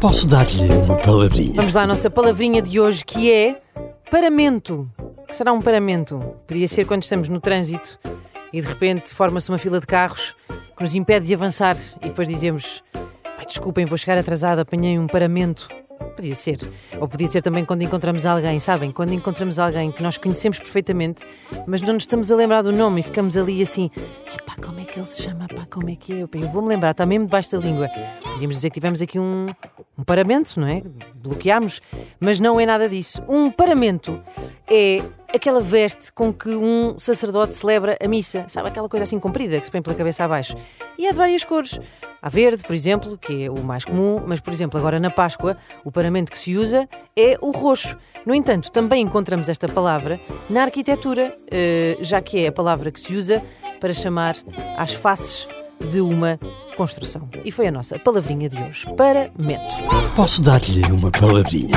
Posso dar-lhe uma palavrinha? Vamos lá, a nossa palavrinha de hoje que é paramento. O que será um paramento? Podia ser quando estamos no trânsito e de repente forma-se uma fila de carros que nos impede de avançar e depois dizemos: "Ai, desculpem, vou chegar atrasado, apanhei um paramento. Podia ser. Ou podia ser também quando encontramos alguém, sabem? Quando encontramos alguém que nós conhecemos perfeitamente, mas não nos estamos a lembrar do nome e ficamos ali assim: epá, como é que ele se chama? Pá, como é que é? Eu vou-me lembrar, está mesmo debaixo da língua. Podíamos dizer que tivemos aqui um, um paramento, não é? Bloqueámos, mas não é nada disso. Um paramento é aquela veste com que um sacerdote celebra a missa. Sabe aquela coisa assim comprida que se põe pela cabeça abaixo? E é de várias cores. Há verde, por exemplo, que é o mais comum, mas, por exemplo, agora na Páscoa, o paramento que se usa é o roxo. No entanto, também encontramos esta palavra na arquitetura, eh, já que é a palavra que se usa para chamar às faces de uma construção. E foi a nossa palavrinha de hoje. Paramento. Posso dar-lhe uma palavrinha?